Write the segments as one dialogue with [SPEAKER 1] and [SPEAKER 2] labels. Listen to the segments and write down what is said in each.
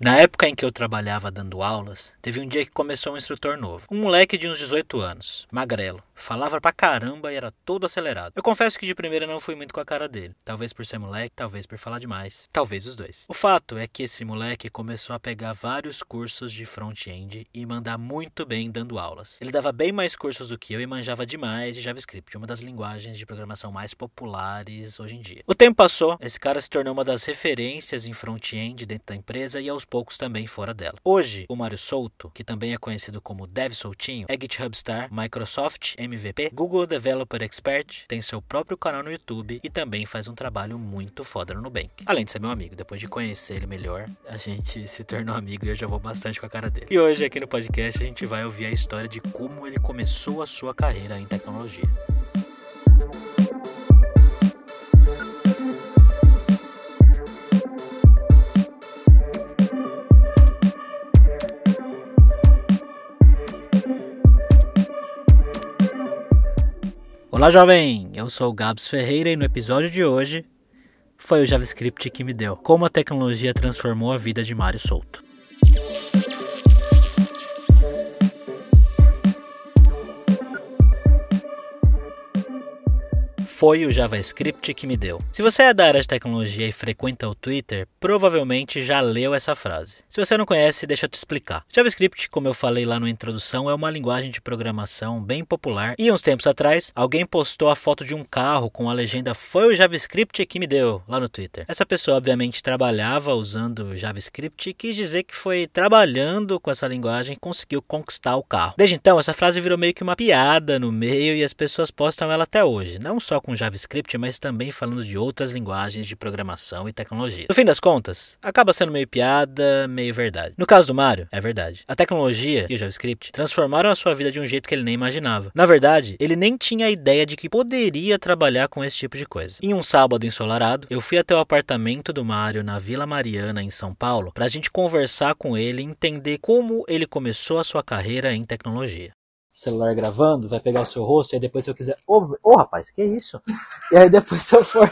[SPEAKER 1] Na época em que eu trabalhava dando aulas, teve um dia que começou um instrutor novo. Um moleque de uns 18 anos, magrelo, falava pra caramba e era todo acelerado. Eu confesso que de primeira não fui muito com a cara dele. Talvez por ser moleque, talvez por falar demais, talvez os dois. O fato é que esse moleque começou a pegar vários cursos de front-end e mandar muito bem dando aulas. Ele dava bem mais cursos do que eu e manjava demais de JavaScript, uma das linguagens de programação mais populares hoje em dia. O tempo passou, esse cara se tornou uma das referências em front-end dentro da empresa e aos poucos também fora dela. Hoje, o Mário Souto, que também é conhecido como Dev Soutinho, é GitHub Star, Microsoft MVP, Google Developer Expert, tem seu próprio canal no YouTube e também faz um trabalho muito foda no Nubank. Além de ser meu amigo, depois de conhecer ele melhor, a gente se tornou amigo e eu já vou bastante com a cara dele. E hoje aqui no podcast a gente vai ouvir a história de como ele começou a sua carreira em tecnologia. Olá, jovem! Eu sou o Gabs Ferreira e no episódio de hoje foi o JavaScript que me deu como a tecnologia transformou a vida de Mário Souto. Foi o JavaScript que me deu. Se você é da área de tecnologia e frequenta o Twitter, provavelmente já leu essa frase. Se você não conhece, deixa eu te explicar. JavaScript, como eu falei lá na introdução, é uma linguagem de programação bem popular e uns tempos atrás, alguém postou a foto de um carro com a legenda Foi o JavaScript que me deu lá no Twitter. Essa pessoa obviamente trabalhava usando JavaScript e quis dizer que foi trabalhando com essa linguagem e conseguiu conquistar o carro. Desde então, essa frase virou meio que uma piada no meio e as pessoas postam ela até hoje, não só com JavaScript, mas também falando de outras linguagens de programação e tecnologia. No fim das contas, acaba sendo meio piada, meio verdade. No caso do Mario, é verdade. A tecnologia e o JavaScript transformaram a sua vida de um jeito que ele nem imaginava. Na verdade, ele nem tinha a ideia de que poderia trabalhar com esse tipo de coisa. Em um sábado ensolarado, eu fui até o apartamento do Mario na Vila Mariana, em São Paulo, para a gente conversar com ele e entender como ele começou a sua carreira em tecnologia celular gravando, vai pegar o seu rosto, e aí depois se eu quiser. Ô, oh, oh, rapaz, que isso? E aí depois se eu for.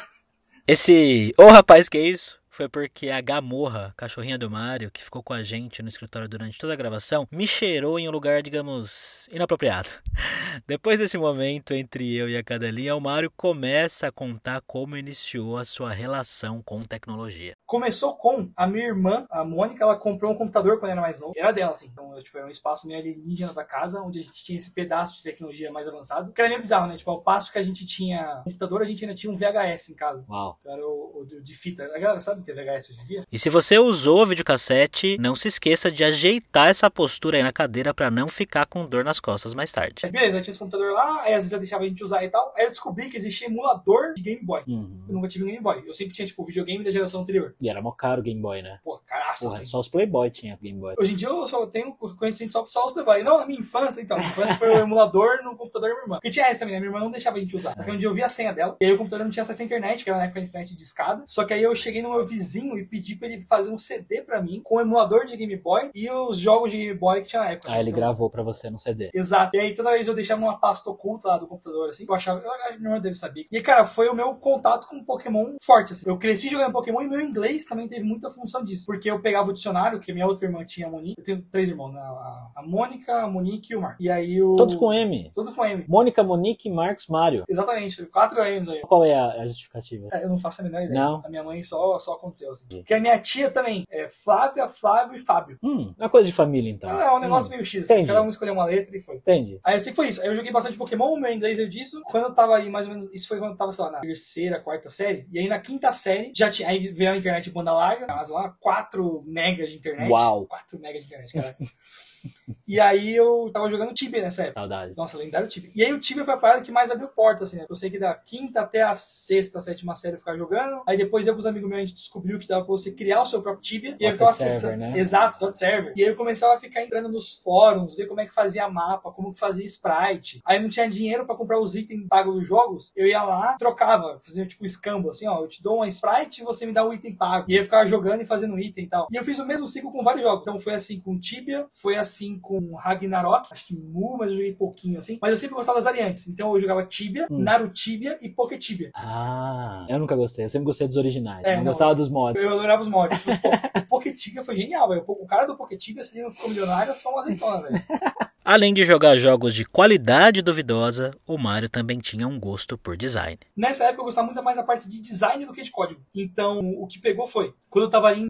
[SPEAKER 1] Esse. Ô oh, rapaz, que isso? Foi porque a Gamorra, cachorrinha do Mario, que ficou com a gente no escritório durante toda a gravação, me cheirou em um lugar, digamos, inapropriado. Depois desse momento entre eu e a cadelinha, o Mario começa a contar como iniciou a sua relação com tecnologia.
[SPEAKER 2] Começou com a minha irmã, a Mônica, ela comprou um computador quando era mais novo. Era dela, assim. Então, tipo, era um espaço meio alienígena da casa, onde a gente tinha esse pedaço de tecnologia mais avançado. Que era meio bizarro, né? Tipo, ao passo que a gente tinha computador, a gente ainda tinha um VHS em casa.
[SPEAKER 1] Uau.
[SPEAKER 2] Então era o, o de fita. A galera sabe ter VHS hoje em dia.
[SPEAKER 1] E se você usou o videocassete, não se esqueça de ajeitar essa postura aí na cadeira para não ficar com dor nas costas mais tarde.
[SPEAKER 2] Beleza, eu tinha esse computador lá, aí às vezes eu deixava a gente usar e tal. Aí eu descobri que existia emulador de Game Boy. Uhum. Eu nunca tive um Game Boy. Eu sempre tinha, tipo, videogame da geração anterior.
[SPEAKER 1] E era mó caro o Game Boy, né?
[SPEAKER 2] Pô, caraca,
[SPEAKER 1] Porra, assim. Só os Playboy tinha Game Boy.
[SPEAKER 2] Hoje em dia eu só tenho conhecimento só, só os Playboy. Não, na minha infância, então. Minha infância foi o emulador no computador da minha irmã. Porque tinha essa também, né? Minha irmã não deixava a gente usar. Só que um dia eu vi a senha dela, e aí o computador não tinha acesso à internet, que era na época da internet de escada. Só que aí eu cheguei no meu vizinho e pedi pra ele fazer um CD pra mim com o emulador de Game Boy e os jogos de Game Boy que tinha na época.
[SPEAKER 1] Ah, ele então... gravou pra você no CD.
[SPEAKER 2] Exato. E aí toda vez eu deixava uma pasta oculta lá do computador, assim, que eu achava, eu minha irmã deve saber. E cara, foi o meu contato com Pokémon forte, assim. Eu cresci jogando Pokémon e meu inglês também teve muita função disso. Porque eu pegava o dicionário, que minha outra irmã tinha a Monique. Eu tenho três irmãos, né? A Mônica, a Monique e o Marcos. E aí o.
[SPEAKER 1] Todos com M.
[SPEAKER 2] Todos com M.
[SPEAKER 1] Mônica, Monique, Marcos, Mário.
[SPEAKER 2] Exatamente, quatro M's aí.
[SPEAKER 1] Qual é a, a justificativa?
[SPEAKER 2] É, eu não faço a menor ideia.
[SPEAKER 1] Não.
[SPEAKER 2] A minha mãe só, só aconteceu assim. Porque a minha tia também é Flávia, Flávio e Fábio.
[SPEAKER 1] Hum, é uma coisa de família então.
[SPEAKER 2] Ah, é um negócio hum. meio X. Entendi. Cada um escolheu uma letra e foi.
[SPEAKER 1] Entendi.
[SPEAKER 2] Aí que foi isso. Aí eu joguei bastante Pokémon, meu inglês eu disso. Quando eu tava aí, mais ou menos, isso foi quando eu tava, sei lá, na terceira, quarta série. E aí na quinta série, já tinha. Aí veio a internet banda larga, lá, 4 megas de internet.
[SPEAKER 1] Uau!
[SPEAKER 2] 4 megas de internet, cara. E aí eu tava jogando Tibia nessa época.
[SPEAKER 1] Saudade.
[SPEAKER 2] Nossa, lendário Tibia. E aí o Tibia foi a parada que mais abriu porta, assim, né? Eu sei que da quinta até a sexta, sétima série eu ficava jogando. Aí depois eu com os amigos meus a gente descobriu que dava pra você criar o seu próprio Tibia. E aí eu ficava acessando.
[SPEAKER 1] Né?
[SPEAKER 2] Exato, só de server. E aí eu começava a ficar entrando nos fóruns, ver como é que fazia mapa, como que fazia sprite. Aí não tinha dinheiro para comprar os itens pagos dos jogos. Eu ia lá, trocava, fazia tipo escambo, assim, ó. Eu te dou uma sprite e você me dá um item pago. E aí eu ficava jogando e fazendo item e tal. tal. E eu fiz o mesmo ciclo com vários jogos. Então foi assim com Tibia, foi assim com Ragnarok, acho que Mu, mas eu joguei pouquinho assim. Mas eu sempre gostava das variantes. Então eu jogava Tibia,
[SPEAKER 1] Hum.
[SPEAKER 2] Narutibia e Poketibia.
[SPEAKER 1] Ah, eu nunca gostei. Eu sempre gostei dos originais.
[SPEAKER 2] É,
[SPEAKER 1] não,
[SPEAKER 2] não.
[SPEAKER 1] gostava dos mods.
[SPEAKER 2] Eu adorava os mods. Pô, o Poketibia foi genial, velho. O cara do Poketibia, se ele não ficou milionário, é só uma azeitona, velho.
[SPEAKER 1] Além de jogar jogos de qualidade duvidosa, o Mario também tinha um gosto por design.
[SPEAKER 2] Nessa época eu gostava muito mais da parte de design do que de código. Então, o que pegou foi, quando eu tava ali em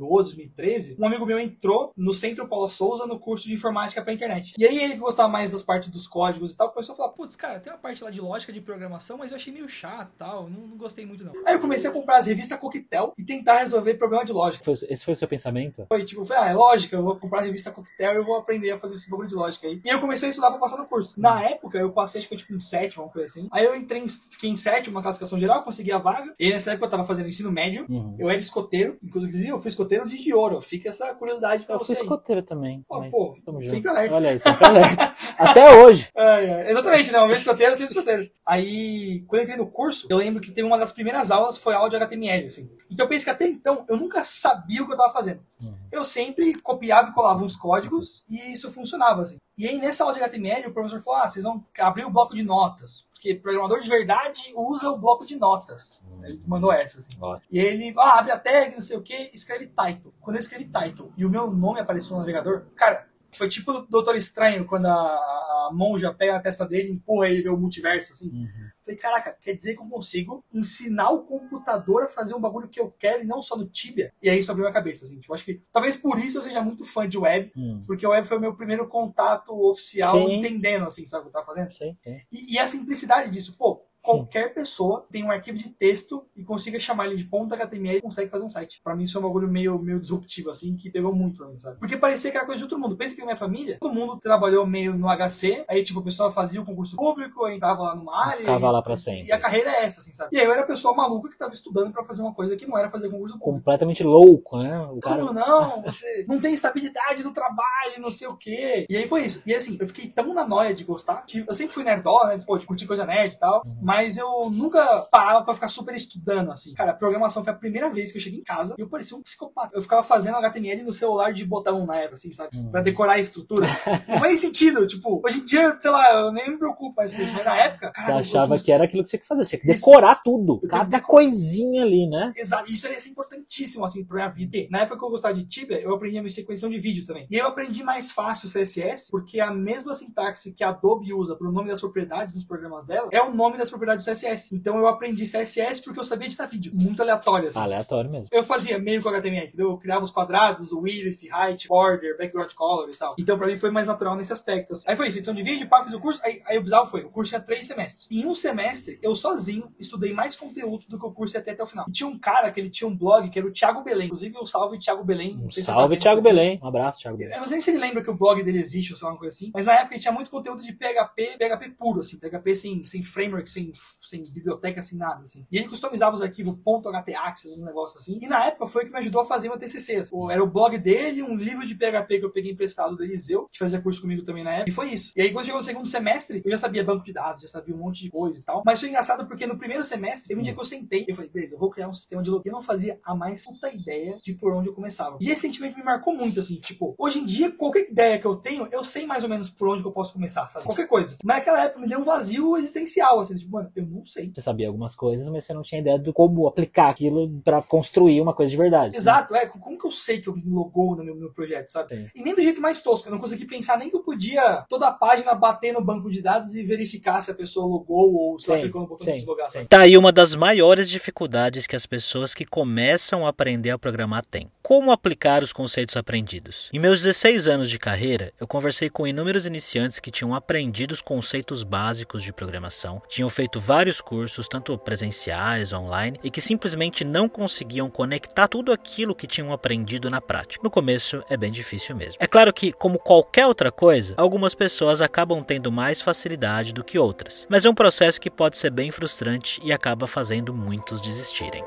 [SPEAKER 2] 2012, 2013, um amigo meu entrou no Centro Paula Souza no curso de informática pra internet. E aí ele que gostava mais das partes dos códigos e tal, começou a falar, putz, cara, tem uma parte lá de lógica de programação, mas eu achei meio chato e tal, não, não gostei muito não. Aí eu comecei a comprar as revistas Coquetel e tentar resolver problema de lógica.
[SPEAKER 1] Foi- esse foi o seu pensamento?
[SPEAKER 2] Foi tipo, foi, ah, é lógica, eu vou comprar a revista Coquetel e eu vou aprender a fazer esse bagulho de lógica aí. E eu comecei a estudar pra passar no curso. Na época, eu passei, acho que foi tipo em sétimo, uma coisa assim. Aí eu entrei, em, fiquei em sétimo, uma classificação geral, consegui a vaga. E nessa época eu tava fazendo ensino médio.
[SPEAKER 1] Uhum.
[SPEAKER 2] Eu era escoteiro, inclusive eu fui escoteiro de de ouro. Fica essa curiosidade pra
[SPEAKER 1] Eu
[SPEAKER 2] você. aí.
[SPEAKER 1] escoteiro também.
[SPEAKER 2] Pô,
[SPEAKER 1] mas
[SPEAKER 2] pô, sempre alerta.
[SPEAKER 1] Olha aí, sempre alerta. Até hoje.
[SPEAKER 2] Ai, ai. Exatamente, não. Uma vez escoteiro, sempre escoteiro. Aí, quando eu entrei no curso, eu lembro que teve uma das primeiras aulas foi aula de HTML, assim. Então eu pensei que até então eu nunca sabia o que eu tava fazendo.
[SPEAKER 1] Uhum.
[SPEAKER 2] Eu sempre copiava e colava uns códigos e isso funcionava, assim. E aí, nessa aula de HTML, o professor falou: ah, vocês vão abrir o bloco de notas. Porque programador de verdade usa o bloco de notas. Ele mandou essa, assim.
[SPEAKER 1] Ótimo.
[SPEAKER 2] E ele, ah, abre a tag, não sei o que, escreve title. Quando eu escrevi title e o meu nome apareceu no navegador, cara, foi tipo o Doutor Estranho, quando a, a monja pega a testa dele e empurra ele e vê o multiverso, assim.
[SPEAKER 1] Uhum.
[SPEAKER 2] Falei, caraca, quer dizer que eu consigo ensinar o computador a fazer um bagulho que eu quero e não só no Tibia? E aí isso abriu minha cabeça, assim. Tipo, acho que talvez por isso eu seja muito fã de web,
[SPEAKER 1] Hum.
[SPEAKER 2] porque o web foi o meu primeiro contato oficial
[SPEAKER 1] Sim.
[SPEAKER 2] entendendo, assim, sabe o que eu tava fazendo?
[SPEAKER 1] Sei, sei.
[SPEAKER 2] E, e a simplicidade disso, pô, qualquer pessoa tem um arquivo de texto e consiga chamar ele de ponto HTML e consegue fazer um site. Pra mim isso é um bagulho meio, meio disruptivo, assim, que pegou muito pra mim, sabe? Porque parecia que era coisa de outro mundo. Pensa que na minha família, todo mundo trabalhou meio no HC, aí tipo, o pessoal fazia o concurso público, aí tava lá numa área.
[SPEAKER 1] Ficava
[SPEAKER 2] e,
[SPEAKER 1] lá pra sempre.
[SPEAKER 2] E a carreira é essa, assim, sabe? E aí eu era a pessoa maluca que tava estudando pra fazer uma coisa que não era fazer concurso público.
[SPEAKER 1] Completamente louco, né? O cara.
[SPEAKER 2] Como não? Você não tem estabilidade no trabalho, não sei o quê. E aí foi isso. E assim, eu fiquei tão na noia de gostar, que eu sempre fui nerdola, né? Pô, de curtir coisa nerd e tal. Mas eu nunca parava pra ficar super estudando, assim. Cara, a programação foi a primeira vez que eu cheguei em casa e eu parecia um psicopata. Eu ficava fazendo HTML no celular de botão na época, assim, sabe?
[SPEAKER 1] Hum.
[SPEAKER 2] Pra decorar a estrutura. não faz sentido. Tipo, hoje em dia, sei lá, eu nem me preocupo mais com isso. Mas na época, cara,
[SPEAKER 1] Você achava que era aquilo que você tinha que fazer. Tinha que
[SPEAKER 2] Isso.
[SPEAKER 1] decorar tudo.
[SPEAKER 2] tenho que
[SPEAKER 1] Cada coisinha ali, né?
[SPEAKER 2] Exato, isso ia ser importantíssimo, assim, pra minha vida. Porque Na época que eu gostava de Tibia, eu aprendi a minha sequenciação de vídeo também. E eu aprendi mais fácil o CSS, porque a mesma sintaxe que a Adobe usa pro nome das propriedades nos programas dela, é o nome das propriedades do CSS. Então eu aprendi CSS porque eu sabia editar vídeo. Muito aleatório, assim.
[SPEAKER 1] Aleatório mesmo.
[SPEAKER 2] Eu fazia meio com HTML, entendeu? Eu criava os quadrados, o width, height, border, background color e tal. Então pra mim foi mais natural nesse aspecto. assim. Aí foi isso, edição de vídeo, pá, fiz o curso. Aí, aí o bizarro foi, o curso tinha três semestres. Em um semestre, eu sozinho estudei mais conteúdo do que o curso ia ter até o final. E tinha um cara que ele tinha um blog, que era o Thiago Belém. Inclusive, eu salve Thiago Belém.
[SPEAKER 1] Um
[SPEAKER 2] se
[SPEAKER 1] salve,
[SPEAKER 2] tá
[SPEAKER 1] Thiago. Belém. Um abraço, Thiago Belém.
[SPEAKER 2] Eu não sei se ele lembra que o blog dele existe ou sei lá, uma coisa assim, mas na época ele tinha muito conteúdo de PHP, PHP puro, assim, PHP sem, sem framework, sem, sem biblioteca, sem nada, assim. E ele customizava os arquivos .htaccess, uns negócios assim. E na época foi o que me ajudou a fazer meu TCC. Era o blog dele, um livro de PHP que eu peguei emprestado do Eliseu, que fazia curso comigo também na época. E foi isso. E aí quando chegou no segundo semestre, eu já sabia banco de dados, já sabia um monte de coisa e tal. Mas foi engraçado porque no primeiro semestre, teve um dia que eu sentei, eu falei, beleza, eu vou criar um sistema de login. Eu não fazia a mais puta ideia de por onde eu começava. E esse sentimento me marcou muito, assim, tipo, hoje em dia, qualquer ideia que eu tenho, eu sei mais ou menos por onde eu posso começar, sabe? Qualquer coisa. Mas naquela época me deu um vazio existencial, assim, tipo, mano, eu não sei.
[SPEAKER 1] Você sabia algumas coisas, mas você não tinha ideia de como aplicar aquilo pra construir uma coisa de verdade.
[SPEAKER 2] Exato, é. Como que eu sei que eu logou no meu, meu projeto, sabe?
[SPEAKER 1] Sim.
[SPEAKER 2] E nem do jeito mais tosco. Eu não consegui pensar nem que eu podia toda a página bater no banco de dados e verificar se a pessoa logou ou se ela clicou no botão
[SPEAKER 1] sim,
[SPEAKER 2] de deslogar,
[SPEAKER 1] sim. Tá aí uma das maiores dificuldades que as pessoas que começam a aprender a programar têm. Como aplicar os conceitos aprendidos? Em meus 16 anos de carreira, eu conversei com inúmeros iniciantes que tinham aprendido os conceitos básicos de programação, tinham feito vários cursos, tanto presenciais, online, e que simplesmente não conseguiam conectar tudo aquilo que tinham aprendido na prática. No começo é bem difícil mesmo. É claro que, como qualquer outra coisa, algumas pessoas acabam tendo mais facilidade do que outras, mas é um processo que pode ser bem frustrante e acaba fazendo muitos desistirem.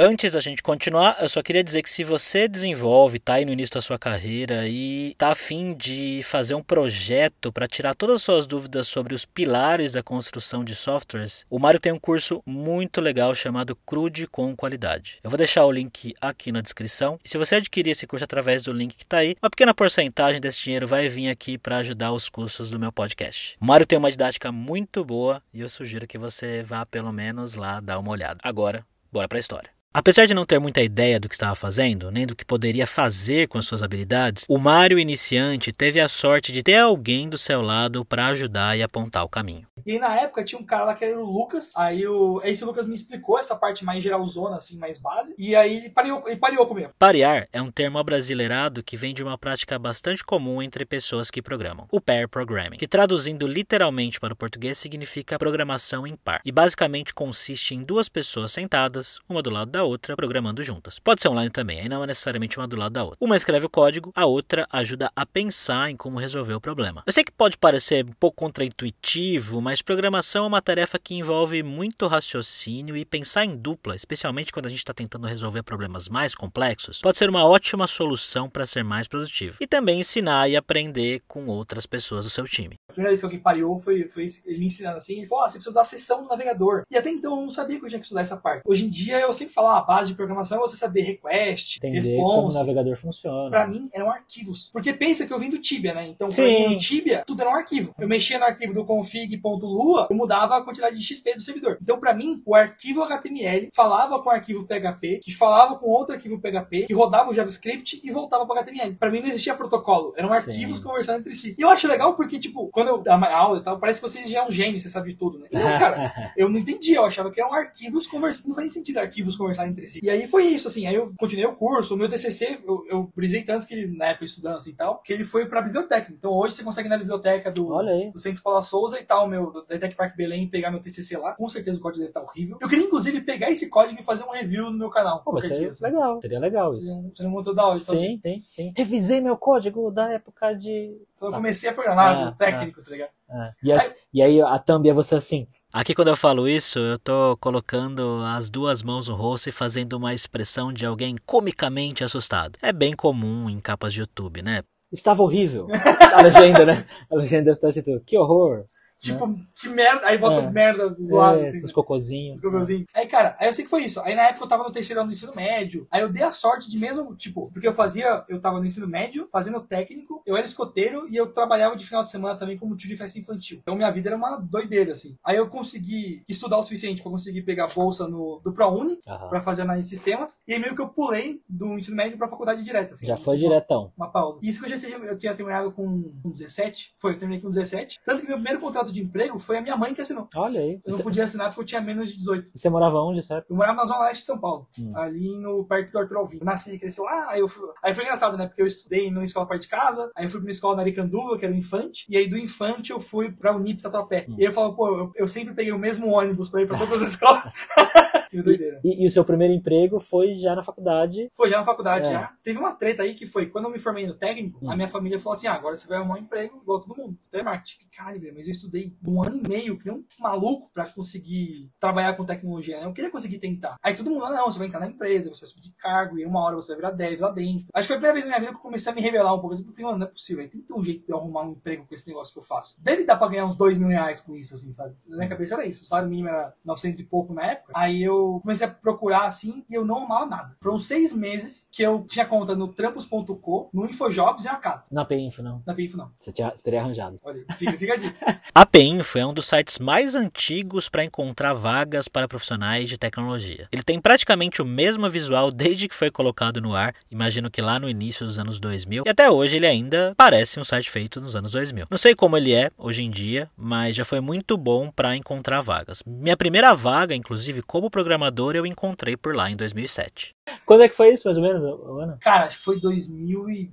[SPEAKER 1] Antes da gente continuar, eu só queria dizer que se você desenvolve, tá aí no início da sua carreira e tá afim de fazer um projeto para tirar todas as suas dúvidas sobre os pilares da construção de softwares, o Mário tem um curso muito legal chamado Crude com Qualidade. Eu vou deixar o link aqui na descrição. E se você adquirir esse curso através do link que tá aí, uma pequena porcentagem desse dinheiro vai vir aqui para ajudar os custos do meu podcast. O Mário tem uma didática muito boa e eu sugiro que você vá pelo menos lá dar uma olhada. Agora, bora para a história. Apesar de não ter muita ideia do que estava fazendo, nem do que poderia fazer com as suas habilidades, o Mario iniciante teve a sorte de ter alguém do seu lado para ajudar e apontar o caminho.
[SPEAKER 2] E aí, na época tinha um cara lá que era o Lucas. Aí o, esse Lucas me explicou essa parte mais geralzona, assim, mais base. E aí ele pareou, ele pareou comigo.
[SPEAKER 1] Parear é um termo abrasileirado que vem de uma prática bastante comum entre pessoas que programam, o pair programming, que traduzindo literalmente para o português significa programação em par. E basicamente consiste em duas pessoas sentadas, uma do lado da outra, programando juntas. Pode ser online também, aí não é necessariamente uma do lado da outra. Uma escreve o código, a outra ajuda a pensar em como resolver o problema. Eu sei que pode parecer um pouco contraintuitivo, mas programação é uma tarefa que envolve muito raciocínio e pensar em dupla, especialmente quando a gente está tentando resolver problemas mais complexos, pode ser uma ótima solução para ser mais produtivo. E também ensinar e aprender com outras pessoas do seu time.
[SPEAKER 2] A primeira vez que pariu foi, foi ele me ensinando assim. Ele falou: ah, você precisa usar a sessão do navegador. E até então eu não sabia que eu tinha que estudar essa parte. Hoje em dia eu sempre falo: a base de programação é você saber request,
[SPEAKER 1] Entender
[SPEAKER 2] response.
[SPEAKER 1] como o navegador funciona.
[SPEAKER 2] Pra mim eram arquivos. Porque pensa que eu vim do Tibia, né? Então, pra
[SPEAKER 1] Sim.
[SPEAKER 2] mim, no Tibia, tudo era um arquivo. Eu mexia no arquivo do config.lua, eu mudava a quantidade de XP do servidor. Então, pra mim, o arquivo HTML falava com o arquivo PHP, que falava com outro arquivo PHP, que rodava o JavaScript e voltava para HTML. Pra mim não existia protocolo, eram arquivos
[SPEAKER 1] Sim.
[SPEAKER 2] conversando entre si. E eu acho legal porque, tipo, quando eu dava aula e tal, parece que você já é um gênio, você sabe de tudo, né? E eu, cara, eu não entendia, eu achava que eram arquivos conversando, não fazia sentido arquivos conversarem entre si. E aí foi isso, assim, aí eu continuei o curso, o meu TCC, eu, eu brisei tanto que, na época, estudando assim e tal, que ele foi pra biblioteca. Então hoje você consegue ir na biblioteca do,
[SPEAKER 1] aí.
[SPEAKER 2] do Centro Paula Souza e tal, meu, do Tech Park Belém, pegar meu TCC lá. Com certeza o código deve estar horrível. Eu queria, inclusive, pegar esse código e fazer um review no meu canal.
[SPEAKER 1] Pô, vai
[SPEAKER 2] qualquer
[SPEAKER 1] ser
[SPEAKER 2] dia, assim.
[SPEAKER 1] legal. Seria legal
[SPEAKER 2] Seria
[SPEAKER 1] isso.
[SPEAKER 2] seria um conteúdo da hora de fazer.
[SPEAKER 1] Sim, sim, sim. Revisei meu código da época de.
[SPEAKER 2] Então eu comecei a programar,
[SPEAKER 1] Ah,
[SPEAKER 2] técnico, tá ligado?
[SPEAKER 1] Ah, e, as- e aí a thumb é você assim. Aqui quando eu falo isso, eu tô colocando as duas mãos no rosto e fazendo uma expressão de alguém comicamente assustado. É bem comum em capas de YouTube, né? Estava horrível. A legenda, né? A legenda está tipo, que horror.
[SPEAKER 2] Tipo, que merda. Aí bota
[SPEAKER 1] É.
[SPEAKER 2] merda zoado,
[SPEAKER 1] É,
[SPEAKER 2] assim.
[SPEAKER 1] os cocôzinhos.
[SPEAKER 2] Os cocôzinhos. Aí, cara, aí eu sei que foi isso. Aí na época eu tava no terceiro ano do ensino médio. Aí eu dei a sorte de mesmo, tipo, porque eu fazia, eu tava no ensino médio, fazendo técnico, eu era escoteiro e eu trabalhava de final de semana também como tio de festa infantil. Então minha vida era uma doideira, assim. Aí eu consegui estudar o suficiente pra conseguir pegar bolsa no, do ProUni,
[SPEAKER 1] Aham.
[SPEAKER 2] pra fazer análise de sistemas. E aí meio que eu pulei do ensino médio pra faculdade direta, assim.
[SPEAKER 1] Já foi
[SPEAKER 2] Tipo,
[SPEAKER 1] diretão.
[SPEAKER 2] uma pausa. Isso que eu já tinha, eu tinha terminado com, com 17, foi, eu terminei com 17. Tanto que meu primeiro contrato de emprego foi a minha mãe que assinou.
[SPEAKER 1] Olha aí.
[SPEAKER 2] Eu não podia assinar porque eu tinha menos de 18.
[SPEAKER 1] você morava onde, certo?
[SPEAKER 2] Eu morava na zona leste de São Paulo,
[SPEAKER 1] Hum.
[SPEAKER 2] ali no perto do Arthur Alvim. Eu nasci e cresci lá, aí eu fui, aí foi engraçado, né? Porque eu estudei numa escola perto de casa, aí eu fui pra uma escola na Aricanduva, que era o Infante, e aí do Infante eu fui pra Unip Tatuapé.
[SPEAKER 1] Hum.
[SPEAKER 2] E eu falo, pô, eu, eu sempre peguei o mesmo ônibus pra ir pra todas as escolas. Que doideira.
[SPEAKER 1] E, e o seu primeiro emprego foi já na faculdade.
[SPEAKER 2] Foi já na faculdade,
[SPEAKER 1] É.
[SPEAKER 2] já. Teve uma treta aí que foi, quando eu me formei no técnico,
[SPEAKER 1] Hum.
[SPEAKER 2] a minha família falou assim, ah, agora você vai arrumar um emprego igual todo mundo, telemarketing. Caralho, velho, mas eu estudei um ano e meio, que nem um maluco pra conseguir trabalhar com tecnologia, né? Eu queria conseguir tentar. Aí todo mundo, ah, não, você vai entrar na empresa, você vai subir de cargo, e uma hora você vai virar dev lá dentro. Acho que foi a primeira vez na minha vida que eu comecei a me revelar um pouco. Eu falei, mano, não é possível, aí tem que ter um jeito de eu arrumar um emprego com esse negócio que eu faço. Deve dar pra ganhar uns dois mil reais com isso, assim, sabe? Na minha cabeça era isso. O salário mínimo era 900 e pouco na época. Aí eu comecei a procurar, assim, e eu não arrumava nada. Foram seis meses que eu tinha conta no trampos.co, no Infojobs e na Cato.
[SPEAKER 1] Na PINFO, não.
[SPEAKER 2] Na PINFO, não.
[SPEAKER 1] Você, tinha, você teria arranjado.
[SPEAKER 2] Olha, fica, fica a dica.
[SPEAKER 1] A PINFO é um dos sites mais antigos para encontrar vagas para profissionais de tecnologia. Ele tem praticamente o mesmo visual desde que foi colocado no ar, imagino que lá no início dos anos 2000, e até hoje ele ainda parece um site feito nos anos 2000. Não sei como ele é hoje em dia, mas já foi muito bom para encontrar vagas. Minha primeira vaga, inclusive como programador, eu encontrei por lá em 2007. Quando é que foi isso, mais ou menos, Ana?
[SPEAKER 2] Cara, acho que foi 2000 e...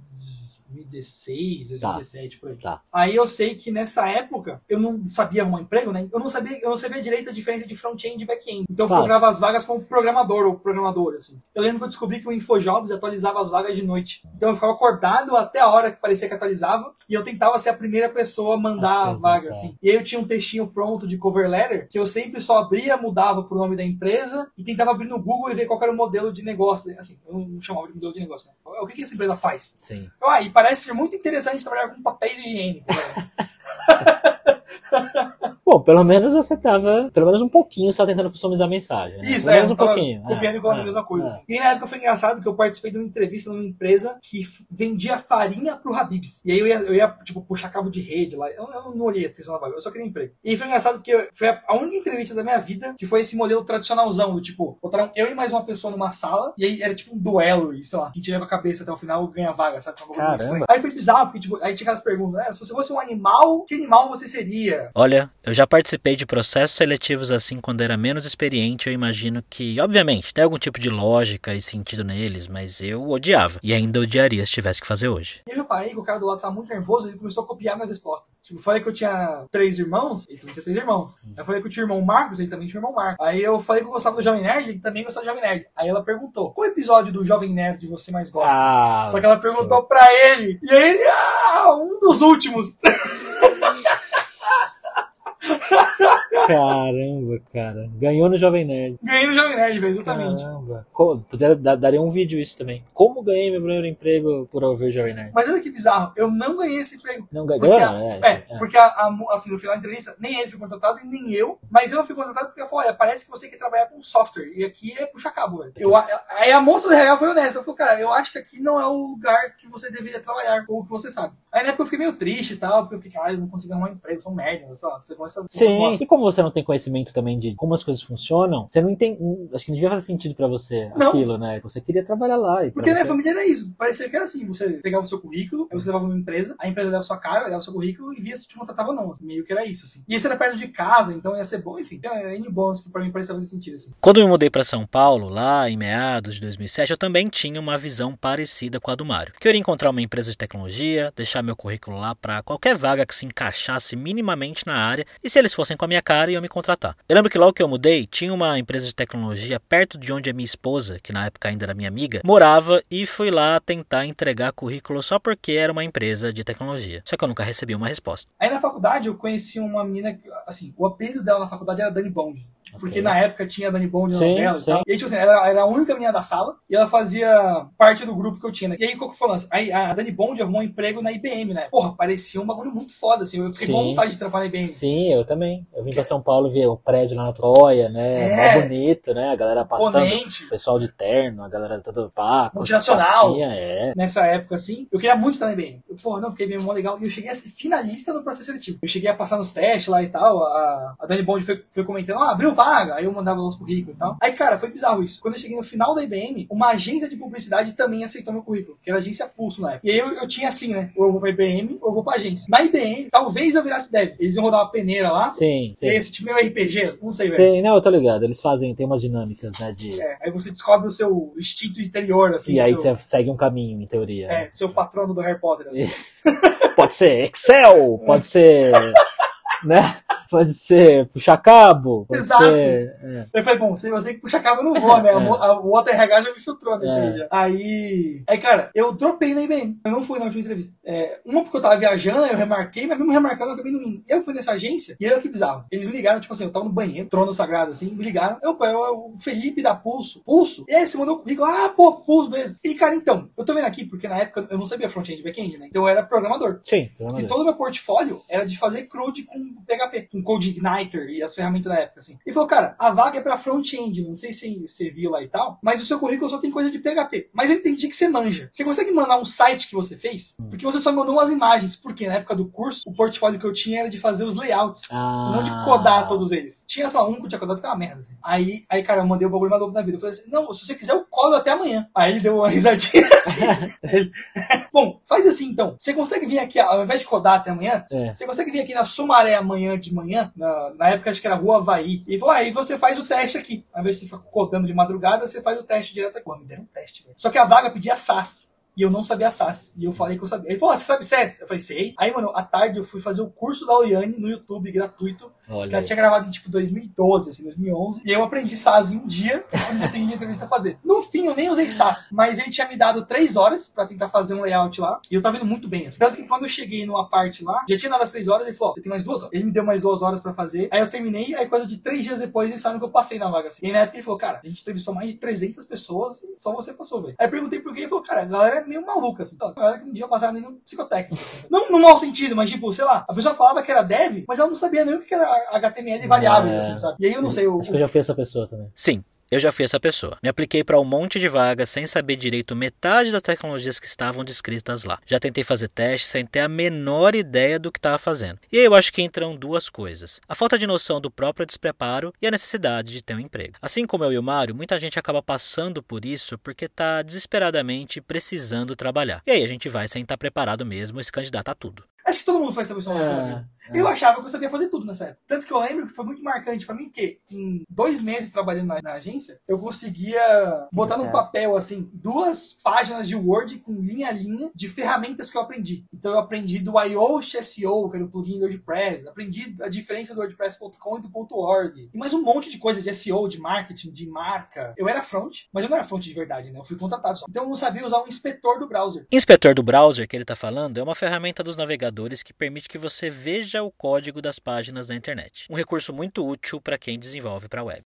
[SPEAKER 2] 2016, 2017, por aí.
[SPEAKER 1] Tá.
[SPEAKER 2] Aí eu sei que nessa época eu não sabia arrumar emprego, né? Eu não sabia, eu não sabia direito a diferença de front-end e back-end. Então eu
[SPEAKER 1] Claro.
[SPEAKER 2] procurava as vagas como programador ou programadora, assim. Eu lembro que eu descobri que o InfoJobs atualizava as vagas de noite. Então eu ficava acordado até a hora que parecia que atualizava e eu tentava ser a primeira pessoa a mandar a
[SPEAKER 1] Nossa,
[SPEAKER 2] vaga, assim. E aí eu tinha um textinho pronto de cover letter que eu sempre só abria, mudava pro nome da empresa e tentava abrir no Google e ver qual era o modelo de negócio. né? Assim, eu não chamava de modelo de negócio, né? O que, que essa empresa faz?
[SPEAKER 1] Sim.
[SPEAKER 2] Ah, e parece ser muito interessante trabalhar com papéis higiênicos. né?
[SPEAKER 1] Bom, pelo menos você tava, pelo menos um pouquinho só tentando customizar a mensagem. Né?
[SPEAKER 2] Isso,
[SPEAKER 1] pelo
[SPEAKER 2] é,
[SPEAKER 1] menos um pouquinho.
[SPEAKER 2] copiando
[SPEAKER 1] é,
[SPEAKER 2] e colando
[SPEAKER 1] é,
[SPEAKER 2] a mesma coisa.
[SPEAKER 1] é.
[SPEAKER 2] assim. E na época foi engraçado que eu participei de uma entrevista numa empresa que vendia farinha pro Habibs. E aí eu ia, eu ia tipo, puxar cabo de rede lá. Eu, eu não olhei a descrição da vaga, eu só queria emprego. E foi engraçado porque foi a, a única entrevista da minha vida que foi esse modelo tradicionalzão, do tipo, botaram eu e mais uma pessoa numa sala, e aí era tipo um duelo, e sei lá, quem tiver a cabeça até o final ganha vaga, sabe? Aí foi bizarro, porque tipo, aí tinha aquelas perguntas, né? Se você fosse um animal, que animal você seria?
[SPEAKER 1] Olha, eu já participei de processos seletivos assim quando era menos experiente. Eu imagino que, obviamente, tem algum tipo de lógica e sentido neles, mas eu odiava. E ainda odiaria se tivesse que fazer hoje.
[SPEAKER 2] E eu reparei que o cara do lado tava muito nervoso, ele começou a copiar minhas respostas. Tipo, eu falei que eu tinha três irmãos, ele também tinha três irmãos. Aí eu falei que eu tinha irmão Marcos, ele também tinha irmão Marcos. Aí eu falei que eu gostava do Jovem Nerd, ele também gostava do Jovem Nerd. Aí ela perguntou, qual episódio do Jovem Nerd você mais gosta?
[SPEAKER 1] Ah,
[SPEAKER 2] Só que ela perguntou pra ele, e aí ele, ah, um dos últimos.
[SPEAKER 1] caramba, cara. Ganhou no Jovem Nerd.
[SPEAKER 2] Ganhei no Jovem Nerd, velho, exatamente.
[SPEAKER 1] Caramba. Poderia- da- daria um vídeo isso também. Como ganhei meu primeiro emprego por ouvir Jovem Nerd?
[SPEAKER 2] Mas olha que bizarro, eu não ganhei esse emprego.
[SPEAKER 1] Não ganhou, é,
[SPEAKER 2] é,
[SPEAKER 1] é.
[SPEAKER 2] porque a, a- assim, no final da entrevista, nem ele foi contratado e nem eu, mas eu fui contratado porque ela falou: olha, parece que você quer trabalhar com software e aqui é puxa cabo. velho. Eu, aí a moça do RH foi honesta, falou: cara, eu acho que aqui não é o lugar que você deveria trabalhar, ou que você sabe. Aí na época eu fiquei meio triste e tal, porque eu fiquei, caralho, eu não consigo arrumar um emprego, eu sou um merda, lá, você começa a
[SPEAKER 1] Sim, e como você não tem conhecimento também de como as coisas funcionam, você não entende. Acho que não devia fazer sentido pra você
[SPEAKER 2] Não.
[SPEAKER 1] aquilo, né? Você queria trabalhar lá. E
[SPEAKER 2] Porque na minha
[SPEAKER 1] você...
[SPEAKER 2] família era isso. Parecia que era assim: você pegava o seu currículo, aí você levava numa empresa, a empresa dava sua cara, olhava o seu currículo e via se te contratava ou não. assim. Meio que era isso, assim. E isso era perto de casa, então ia ser bom, enfim. Então, é N bônus que pra mim parecia fazer sentido, assim.
[SPEAKER 1] Quando eu me mudei para São Paulo, lá em meados de 2007, eu também tinha uma visão parecida com a do Mário. Que eu iria encontrar uma empresa de tecnologia, deixar meu currículo lá para qualquer vaga que se encaixasse minimamente na área e se eles fossem com a minha cara, iam me contratar. Eu lembro que logo que eu mudei, tinha uma empresa de tecnologia perto de onde a minha esposa, que na época ainda era minha amiga, morava e fui lá tentar entregar currículo só porque era uma empresa de tecnologia. Só que eu nunca recebi uma resposta.
[SPEAKER 2] Aí na faculdade eu conheci uma menina assim, o apelido dela na faculdade era Dani Bond. Porque na época tinha Dani Bond na novela
[SPEAKER 1] sim.
[SPEAKER 2] e tal. E aí, tipo assim, ela era a única menina da sala e ela fazia parte do grupo que eu tinha, né? E aí, qual que foi o lance? Aí a Dani Bond arrumou um emprego na IBM, né? Porra, parecia um bagulho muito foda, assim. Eu fiquei com vontade de trabalhar na IBM.
[SPEAKER 1] Sim, eu também. Eu vim pra São Paulo ver o prédio lá na Troia, né?
[SPEAKER 2] É.
[SPEAKER 1] Mó bonito, né? A galera passando.
[SPEAKER 2] Ponente.
[SPEAKER 1] O pessoal de terno, a galera toda pá,
[SPEAKER 2] Multinacional.
[SPEAKER 1] tacinha, É.
[SPEAKER 2] Nessa época, assim, eu queria muito estar na IBM. Eu, porra, não, porque a IBM é mó legal. E eu cheguei a ser finalista no processo seletivo. Eu cheguei a passar nos testes lá e tal. A, a Dani Bond foi, foi comentando, ah, abriu vaga. Aí eu mandava os currículos e tal. Aí, cara, foi bizarro isso. Quando eu cheguei no final da IBM, uma agência de publicidade também aceitou meu currículo, que era a agência Pulso na época. E aí eu, eu tinha assim, né? Ou eu vou pra IBM, ou eu vou pra agência. Na IBM, talvez eu virasse dev. Eles iam rodar uma peneira lá.
[SPEAKER 1] Sim, sim.
[SPEAKER 2] esse time é um RPG, não sei, velho.
[SPEAKER 1] Sim, não, eu tô ligado. Eles fazem, tem umas dinâmicas, né? De...
[SPEAKER 2] É, aí você descobre o seu instinto interior, assim.
[SPEAKER 1] e
[SPEAKER 2] o
[SPEAKER 1] aí
[SPEAKER 2] seu,
[SPEAKER 1] você segue um caminho, em teoria.
[SPEAKER 2] É, seu patrono do Harry Potter, assim.
[SPEAKER 1] Pode ser Excel, pode ser. Né? Pode ser puxar cabo, pode
[SPEAKER 2] Exato.
[SPEAKER 1] ser. é.
[SPEAKER 2] Eu falei, bom, se você que puxa cabo, eu não vou, né?
[SPEAKER 1] É.
[SPEAKER 2] O- O outro RH já me filtrou nesse
[SPEAKER 1] É.
[SPEAKER 2] aí já. Aí. Aí, cara, eu dropei na IBM. Eu não fui na última entrevista. É, uma porque eu tava viajando, aí eu remarquei, mas mesmo remarcando, eu acabei não indo. Eu fui nessa agência e era que bizarro. Eles me ligaram, tipo assim, eu tava no banheiro, trono sagrado, assim, me ligaram. Eu, eu, eu, o Felipe da Pulso. Pulso? E aí, você mandou o currículo. Ah, pô, Pulso, beleza. E, cara, então, eu tô vendo aqui, porque na época eu não sabia front-end e back-end, né? Então eu era programador.
[SPEAKER 1] Sim, amor
[SPEAKER 2] E todo o meu portfólio era de fazer CRUD com PHP, com Code Igniter e as ferramentas da época, assim. E falou, cara, a vaga é pra front-end, não sei se você viu lá e tal, mas o seu currículo só tem coisa de PHP. Mas eu entendi que você manja. Você consegue mandar um site que você fez?
[SPEAKER 1] Hum.
[SPEAKER 2] Porque você só mandou umas imagens. Porque na época do curso, o portfólio que eu tinha era de fazer os layouts.
[SPEAKER 1] Ah.
[SPEAKER 2] Não de codar todos eles. Tinha só um que eu tinha codado que era uma merda. assim. Aí, aí, cara, eu mandei o bagulho maluco na vida. Eu falei assim, não, se você quiser, eu codo até amanhã. Aí ele deu uma risadinha assim. Ele, Bom, faz assim então. Você consegue vir aqui, ao invés de codar até amanhã,
[SPEAKER 1] É.
[SPEAKER 2] você consegue vir aqui na Sumaré amanhã de manhã, na, na época acho que era Rua Havaí, e falou, aí você faz o teste aqui. Ao invés de você ficar codando de madrugada, você faz o teste direto aqui. Me deram um teste, velho. Só que a vaga pedia SAS. e eu não sabia SAS. E eu falei que eu sabia. Ele falou, ah, você sabe SAS? Eu falei, sei. Aí, mano, à tarde eu fui fazer o curso da Oliane no YouTube, gratuito.
[SPEAKER 1] Olha
[SPEAKER 2] Que ela tinha gravado em tipo 2012, assim, 2011. E eu aprendi SAS em um dia, no dia seguinte entrevista a fazer. No fim, eu nem usei SAS, mas ele tinha me dado três horas pra tentar fazer um layout lá. E eu tava indo muito bem, assim. Tanto que quando eu cheguei numa parte lá, já tinha dado as três horas, ele falou: ó, você tem mais duas horas. Ele me deu mais duas horas pra fazer. Aí eu terminei, aí coisa de três dias depois eles falaram que eu passei na vaga, assim. E na época ele falou: cara, a gente entrevistou mais de 300 pessoas e só você passou, velho. Aí eu perguntei por quê, ele falou: cara, a galera é meio maluca, assim. Então, a galera que não tinha passado nem no psicotécnico. assim. não no mau sentido, mas tipo, sei lá, a pessoa falava que era dev, mas ela não sabia nem o que era HTML e variáveis,
[SPEAKER 3] É.
[SPEAKER 2] assim, sabe? E aí eu não sei, o,
[SPEAKER 3] Acho que eu já fui essa pessoa também.
[SPEAKER 1] Sim, eu já fui essa pessoa. Me apliquei para um monte de vagas sem saber direito metade das tecnologias que estavam descritas lá. Já tentei fazer testes sem ter a menor ideia do que estava fazendo. E aí eu acho que entram duas coisas: a falta de noção do próprio despreparo e a necessidade de ter um emprego. Assim como eu e o Mário, muita gente acaba passando por isso porque está desesperadamente precisando trabalhar. E aí a gente vai sem estar preparado mesmo e se candidata a tudo.
[SPEAKER 2] Acho que todo mundo faz essa versão
[SPEAKER 3] É,
[SPEAKER 2] Eu achava que eu sabia fazer tudo nessa época. Tanto que eu lembro que foi muito marcante pra mim que em dois meses trabalhando na, na agência, eu conseguia botar num
[SPEAKER 3] É.
[SPEAKER 2] papel, assim, duas páginas de Word com linha a linha de ferramentas que eu aprendi. Então eu aprendi do Yoast SEO, que era o plugin do WordPress, aprendi a diferença do WordPress.com e do .org. E mais um monte de coisa de SEO, de marketing, de marca. Eu era front, mas eu não era front de verdade, né? Eu fui contratado só. Então eu não sabia usar um inspetor do browser.
[SPEAKER 1] Inspetor do browser que ele está falando é uma ferramenta dos navegadores que permite que você veja o código das páginas da internet. Um recurso muito útil para quem desenvolve para a web.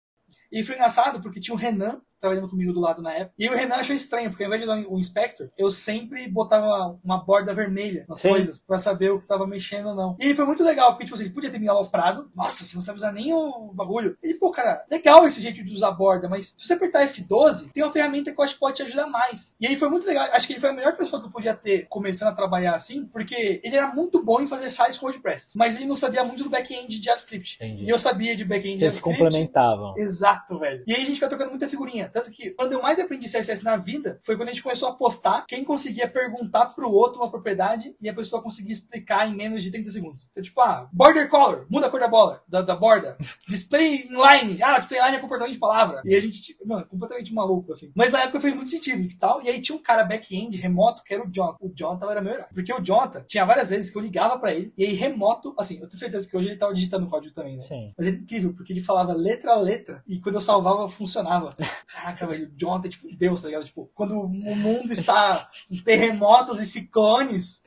[SPEAKER 2] E foi engraçado porque tinha o Renan trabalhando comigo do lado na época. E o Renan achou estranho, porque ao invés de usar o Inspector, eu sempre botava uma borda vermelha nas
[SPEAKER 3] Sim.
[SPEAKER 2] coisas pra saber o que tava mexendo ou não. E foi muito legal, porque tipo assim, ele podia ter me aloprado. Nossa, você não sabe usar nem o bagulho. E pô, cara, legal esse jeito de usar borda, mas se você apertar F12, tem uma ferramenta que eu acho que pode te ajudar mais. E aí foi muito legal. Acho que ele foi a melhor pessoa que eu podia ter começando a trabalhar assim, porque ele era muito bom em fazer sites com WordPress, mas ele não sabia muito do back-end de JavaScript.
[SPEAKER 3] Entendi.
[SPEAKER 2] E eu sabia de back-end de JavaScript.
[SPEAKER 3] complementavam.
[SPEAKER 2] Exato, velho. E aí a gente fica trocando muita figurinha. Tanto que quando eu mais aprendi CSS na vida foi quando a gente começou a postar quem conseguia perguntar pro outro uma propriedade e a pessoa conseguia explicar em menos de 30 segundos. Então, tipo, ah, border color, muda a cor da bola, da, da borda. Display inline, ah, display inline é comportamento de palavra. E a gente, tipo, mano, completamente maluco, assim. Mas na época fez muito sentido e tal. E aí tinha um cara back-end remoto que era o John. O Jonathan era meu herói. Porque o Jonathan tinha várias vezes que eu ligava pra ele e aí remoto, assim, eu tenho certeza que hoje ele tava digitando código também, né?
[SPEAKER 3] Sim.
[SPEAKER 2] Mas é incrível, porque ele falava letra a letra e quando eu salvava, funcionava. Caraca, velho, o Jonathan é tipo Deus, tá ligado? Tipo, quando o mundo está em terremotos e ciclones,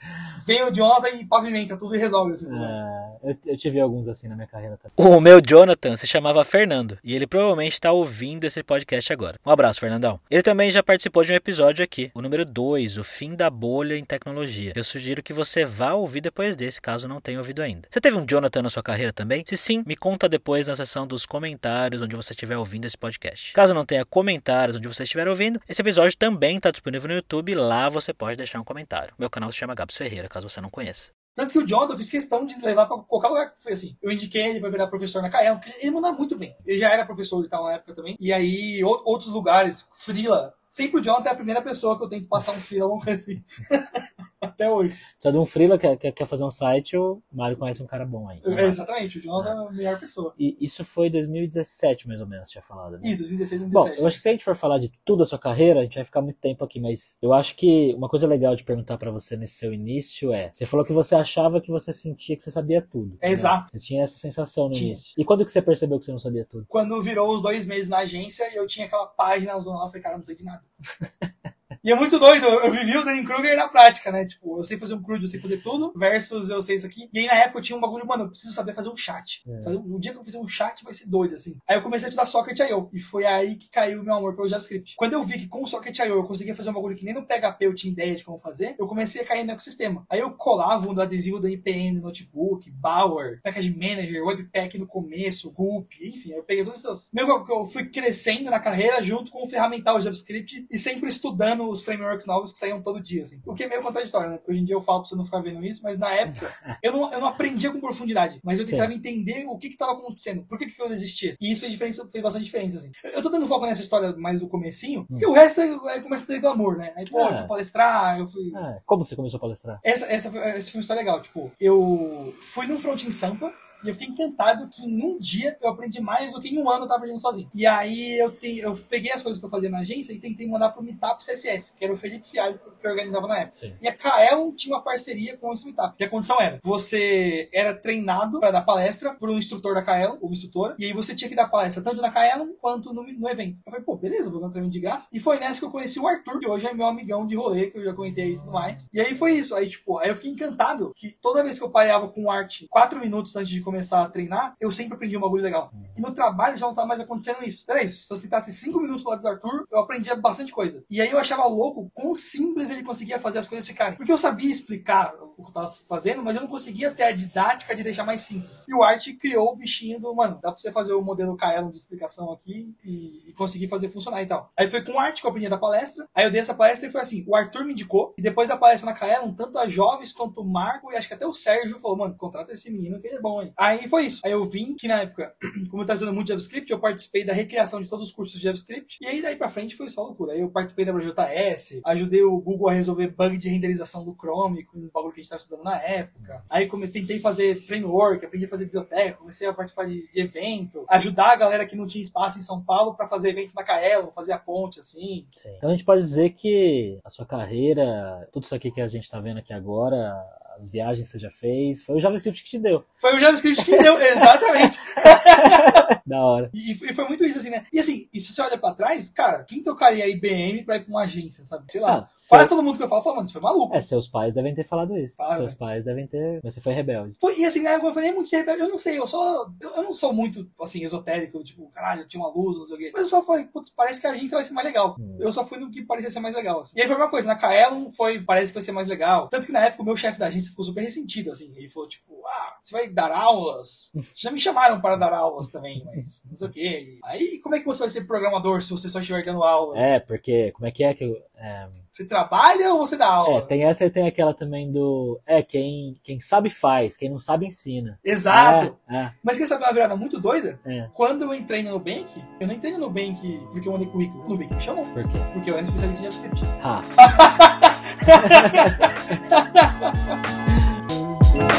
[SPEAKER 2] vem o Jonathan e pavimenta tudo e resolve assim.
[SPEAKER 3] É, eu, eu tive alguns assim na minha carreira também.
[SPEAKER 1] O meu Jonathan se chamava Fernando e ele provavelmente está ouvindo esse podcast agora. Um abraço, Fernandão. Ele também já participou de um episódio aqui, o número 2, o fim da bolha em tecnologia. Eu sugiro que você vá ouvir depois desse, caso não tenha ouvido ainda. Você teve um Jonathan na sua carreira também? Se sim, me conta depois na seção dos comentários onde você estiver ouvindo esse podcast. Caso não tenha comentários onde você estiver ouvindo, esse episódio também está disponível no YouTube, lá você pode deixar um comentário. Meu canal se chama Gabs Ferreira, caso você não conheça.
[SPEAKER 2] Tanto que o Jonathan eu fiz questão de levar pra qualquer lugar que foi assim. Eu indiquei ele pra virar professor na Cael, porque ele manda muito bem. Ele já era professor e tal na época também. E aí, ou- outros lugares, Frila. Sempre o Jonathan é a primeira pessoa que eu tenho que passar um Frila, assim. Até hoje.
[SPEAKER 3] Precisa de um freela que quer, quer fazer um site, o Mário conhece um cara bom aí.
[SPEAKER 2] É, exatamente, o Jonathan é a melhor pessoa.
[SPEAKER 3] E isso foi 2017, mais ou menos, tinha falado. Né?
[SPEAKER 2] Isso, 2016,
[SPEAKER 3] Bom,
[SPEAKER 2] 2017.
[SPEAKER 3] eu acho que se a gente for falar de tudo a sua carreira, a gente vai ficar muito tempo aqui, mas eu acho que uma coisa legal de perguntar pra você nesse seu início é: você falou que você achava que você sentia que você sabia tudo.
[SPEAKER 2] É
[SPEAKER 3] né?
[SPEAKER 2] exato.
[SPEAKER 3] Você tinha essa sensação no
[SPEAKER 2] Tinha.
[SPEAKER 3] início. E quando que você percebeu que você não sabia tudo?
[SPEAKER 2] quando virou os dois meses na agência, eu tinha aquela página zona lá, eu falei, cara, não sei de nada. E é muito doido, eu vivi o Danny Kruger na prática, né? Tipo, eu sei fazer um CRUD, eu sei fazer tudo, versus eu sei isso aqui. E aí na época eu tinha um bagulho, mano, eu preciso saber fazer um chat.
[SPEAKER 3] É.
[SPEAKER 2] Fazer- O dia que eu fizer um chat vai ser doido, assim. Aí eu comecei a estudar Socket.io. E foi aí que caiu o meu amor pelo JavaScript. Quando eu vi que com o Socket.io eu conseguia fazer um bagulho que nem no PHP eu tinha ideia de como fazer, eu comecei a cair no ecossistema. Aí eu colava um adesivo do no notebook, Bower, Package Manager, Webpack no começo, Gulp, enfim, eu peguei todas essas. Meio que eu fui crescendo na carreira junto com o ferramental JavaScript e sempre estudando os frameworks novos que saíam todo dia, assim. O que é meio contraditório, né? Porque hoje em dia eu falo pra você não ficar vendo isso, mas na época eu não, eu não aprendia com profundidade, mas eu tentava entender o que que tava acontecendo, por que que eu existia. E isso fez, diferença, fez bastante diferença, assim. Eu tô dando foco nessa história mais do comecinho, porque o resto aí aí começa a ter glamour, né? Aí, pô, eu
[SPEAKER 3] É.
[SPEAKER 2] fui palestrar, eu fui...
[SPEAKER 3] Ah, como você começou a palestrar?
[SPEAKER 2] Essa, essa, foi- essa foi uma história legal. Tipo, eu fui num front em Sampa, E eu fiquei encantado que em um dia eu aprendi mais do que em um ano eu tava aprendendo sozinho. E aí eu, te, eu peguei as coisas que eu fazia na agência e tentei mandar pro Meetup CSS, que era o Felipe Fialho que organizava na época.
[SPEAKER 3] Sim.
[SPEAKER 2] E a Kaelon tinha uma parceria com esse Meetup. Que a condição era: você era treinado para dar palestra por um instrutor da Kaelon, ou instrutora, e aí você tinha que dar palestra tanto na Kaelon quanto no, no evento. Eu falei, pô, beleza, vou dar um treinamento de graça. E foi nessa que eu conheci o Arthur, que hoje é meu amigão de rolê, que eu já comentei e tudo mais. E aí foi isso. Aí, tipo, aí eu fiquei encantado que toda vez que eu pareava com arte quatro minutos antes de começar a treinar, eu sempre aprendi um bagulho legal. E no trabalho já não tava mais acontecendo isso. Peraí, se eu sentasse cinco minutos do lado do Arthur, eu aprendia bastante coisa. E aí eu achava louco quão simples ele conseguia fazer as coisas ficarem. Porque eu sabia explicar o que eu tava fazendo, mas eu não conseguia ter a didática de deixar mais simples. E o Art criou o bichinho do, mano, dá pra você fazer o modelo Kaelon de explicação aqui e, e conseguir fazer funcionar e tal. Aí foi com o Art que eu aprendi da palestra. Aí eu dei essa palestra e foi assim: o Arthur me indicou, e depois da palestra na Kaelon, tanto a Jovens quanto o Marco, e acho que até o Sérgio falou, mano, contrata esse menino que ele é bom, hein? Aí foi isso. Aí eu vim, que na época, como eu tava usando muito JavaScript, eu participei da recriação de todos os cursos de JavaScript, e aí daí pra frente foi só loucura. Aí eu participei da JS, ajudei o Google a resolver bug de renderização do Chrome com o bagulho que a gente tava estudando na época. Aí comecei, tentei fazer framework, aprendi a fazer biblioteca, comecei a participar de, de evento, ajudar a galera que não tinha espaço em São Paulo pra fazer evento na Kaelon, fazer a ponte, assim.
[SPEAKER 3] Sim. Então a gente pode dizer que a sua carreira, tudo isso aqui que a gente tá vendo aqui agora, as viagens que você já fez, foi o JavaScript que te deu.
[SPEAKER 2] Foi o JavaScript que me deu, exatamente.
[SPEAKER 3] Da hora.
[SPEAKER 2] E, e foi muito isso, assim, né? E assim, e se você olha pra trás, cara, quem tocaria a IBM pra ir pra uma agência, sabe? Sei lá.
[SPEAKER 3] Ah,
[SPEAKER 2] Quase
[SPEAKER 3] seu-
[SPEAKER 2] todo mundo que eu falo fala, mano, você foi maluco.
[SPEAKER 3] É, seus pais devem ter falado isso. Seus
[SPEAKER 2] velho.
[SPEAKER 3] pais devem ter. Mas você foi rebelde.
[SPEAKER 2] Foi, e assim, na época eu falei, é muito ser rebelde. Eu não sei, eu só. Eu, eu não sou muito, assim, esotérico, tipo, caralho, eu tinha uma luz, não sei o quê. Mas eu só falei, putz, parece que a agência vai ser mais legal.
[SPEAKER 3] Hum.
[SPEAKER 2] Eu só fui no que parecia ser mais legal, assim. E aí foi uma coisa, na Kaelon foi, parece que vai ser mais legal. Tanto que na época o meu chefe da agência ficou super ressentido, assim. Ele falou, tipo, ah, você vai dar aulas? Já me chamaram para dar aulas também, mas não sei o quê. Aí, como é que você vai ser programador se você só estiver dando aulas?
[SPEAKER 3] É, porque como é que é que. eu- É,
[SPEAKER 2] Você trabalha ou você dá aula?
[SPEAKER 3] é, tem essa e tem aquela também do. É, quem, quem sabe faz, quem não sabe ensina.
[SPEAKER 2] Exato.
[SPEAKER 3] É, é,
[SPEAKER 2] Mas quer saber uma virada muito doida?
[SPEAKER 3] é.
[SPEAKER 2] Quando eu entrei no Nubank, eu não entrei no Nubank porque eu mandei currículo. O Nubank me chamou.
[SPEAKER 3] Por quê?
[SPEAKER 2] Porque eu era especialista em JavaScript.
[SPEAKER 3] Ha.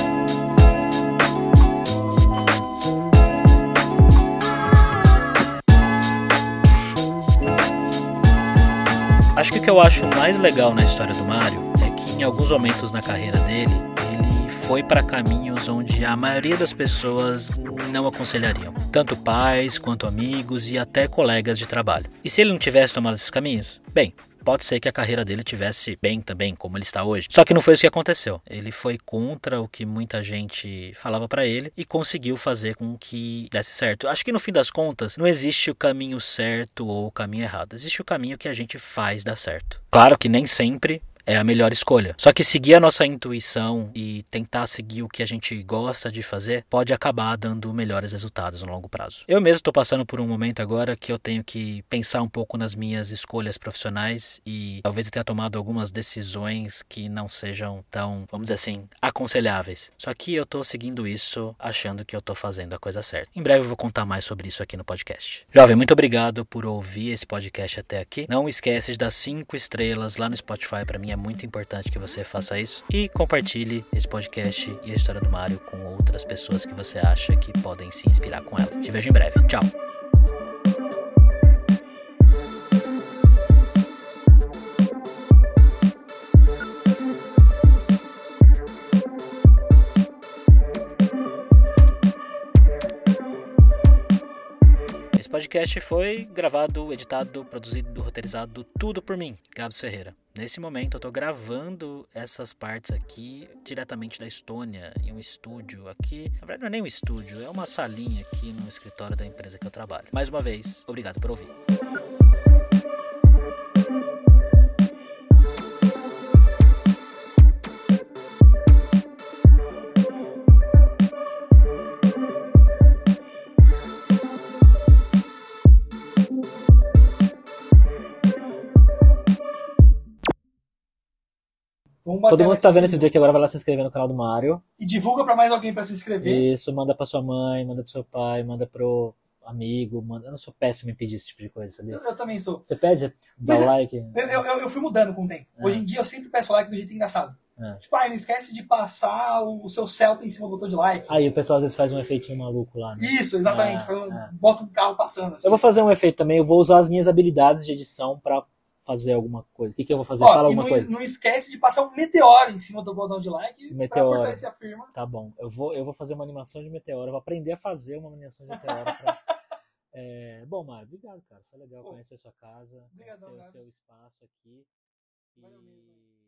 [SPEAKER 1] Acho que o que eu acho mais legal na história do Mario é que em alguns momentos na carreira dele, ele foi para caminhos onde a maioria das pessoas não aconselhariam, tanto pais quanto amigos e até colegas de trabalho. E se ele não tivesse tomado esses caminhos, bem, pode ser que a carreira dele tivesse bem também, como ele está hoje. Só que não foi isso que aconteceu. Ele foi contra o que muita gente falava para ele e conseguiu fazer com que desse certo. Acho que no fim das contas, não existe o caminho certo ou o caminho errado. Existe o caminho que a gente faz dar certo. Claro que nem sempre é a melhor escolha. Só que seguir a nossa intuição e tentar seguir o que a gente gosta de fazer pode acabar dando melhores resultados no longo prazo. Eu mesmo estou passando por um momento agora que eu tenho que pensar um pouco nas minhas escolhas profissionais e talvez eu tenha tomado algumas decisões que não sejam tão, vamos dizer assim, aconselháveis. Só que eu estou seguindo isso achando que eu estou fazendo a coisa certa. Em breve eu vou contar mais sobre isso aqui no podcast. Jovem, muito obrigado por ouvir esse podcast até aqui. Não esquece de dar cinco estrelas lá no Spotify. Para mim é muito importante que você faça isso. E compartilhe esse podcast e a história do Mario com outras pessoas que você acha que podem se inspirar com ela. Te vejo em breve. Tchau. Podcast foi gravado, editado, produzido, roteirizado, tudo por mim, Gabs Ferreira. Nesse momento eu tô gravando essas partes aqui diretamente da Estônia, em um estúdio aqui. Na verdade não é nem um estúdio, é uma salinha aqui no escritório da empresa que eu trabalho. Mais uma vez, obrigado por ouvir.
[SPEAKER 3] Todo mundo que tá vendo esse vídeo aqui agora vai lá se inscrever no canal do Mario.
[SPEAKER 2] E divulga pra mais alguém pra se inscrever.
[SPEAKER 3] Isso, manda pra sua mãe, manda pro seu pai, manda pro amigo. Manda... Eu não sou péssimo em pedir esse tipo de coisa, sabia?
[SPEAKER 2] Eu, eu também sou.
[SPEAKER 3] Você pede? Dá
[SPEAKER 2] Mas
[SPEAKER 3] o
[SPEAKER 2] é-
[SPEAKER 3] like.
[SPEAKER 2] Eu, eu, eu- fui mudando com o tempo.
[SPEAKER 3] É.
[SPEAKER 2] Hoje em dia eu sempre peço like do jeito engraçado.
[SPEAKER 3] É.
[SPEAKER 2] Tipo, ah, não esquece de passar o seu Celta em cima do botão de like.
[SPEAKER 3] Aí o pessoal às vezes faz um efeitinho maluco lá, né?
[SPEAKER 2] Isso, exatamente. Foi um,
[SPEAKER 3] ah.
[SPEAKER 2] Bota um carro passando. Assim.
[SPEAKER 3] Eu vou fazer um efeito também, eu vou usar as minhas habilidades de edição pra fazer alguma coisa. O que, que eu vou fazer?
[SPEAKER 2] Ó,
[SPEAKER 3] Fala alguma
[SPEAKER 2] não,
[SPEAKER 3] coisa.
[SPEAKER 2] não esquece de passar um meteoro em cima do botão de like
[SPEAKER 3] Meteoro.
[SPEAKER 2] pra fortalecer a firma.
[SPEAKER 3] Tá bom, eu vou, eu vou fazer uma animação de meteoro, eu vou aprender a fazer uma animação de meteoro. Pra... É, Bom, Mário, obrigado, cara. Foi legal
[SPEAKER 2] Pô,
[SPEAKER 3] conhecer a sua casa,
[SPEAKER 2] obrigadão,
[SPEAKER 3] conhecer o seu espaço aqui.
[SPEAKER 2] Valeu mesmo.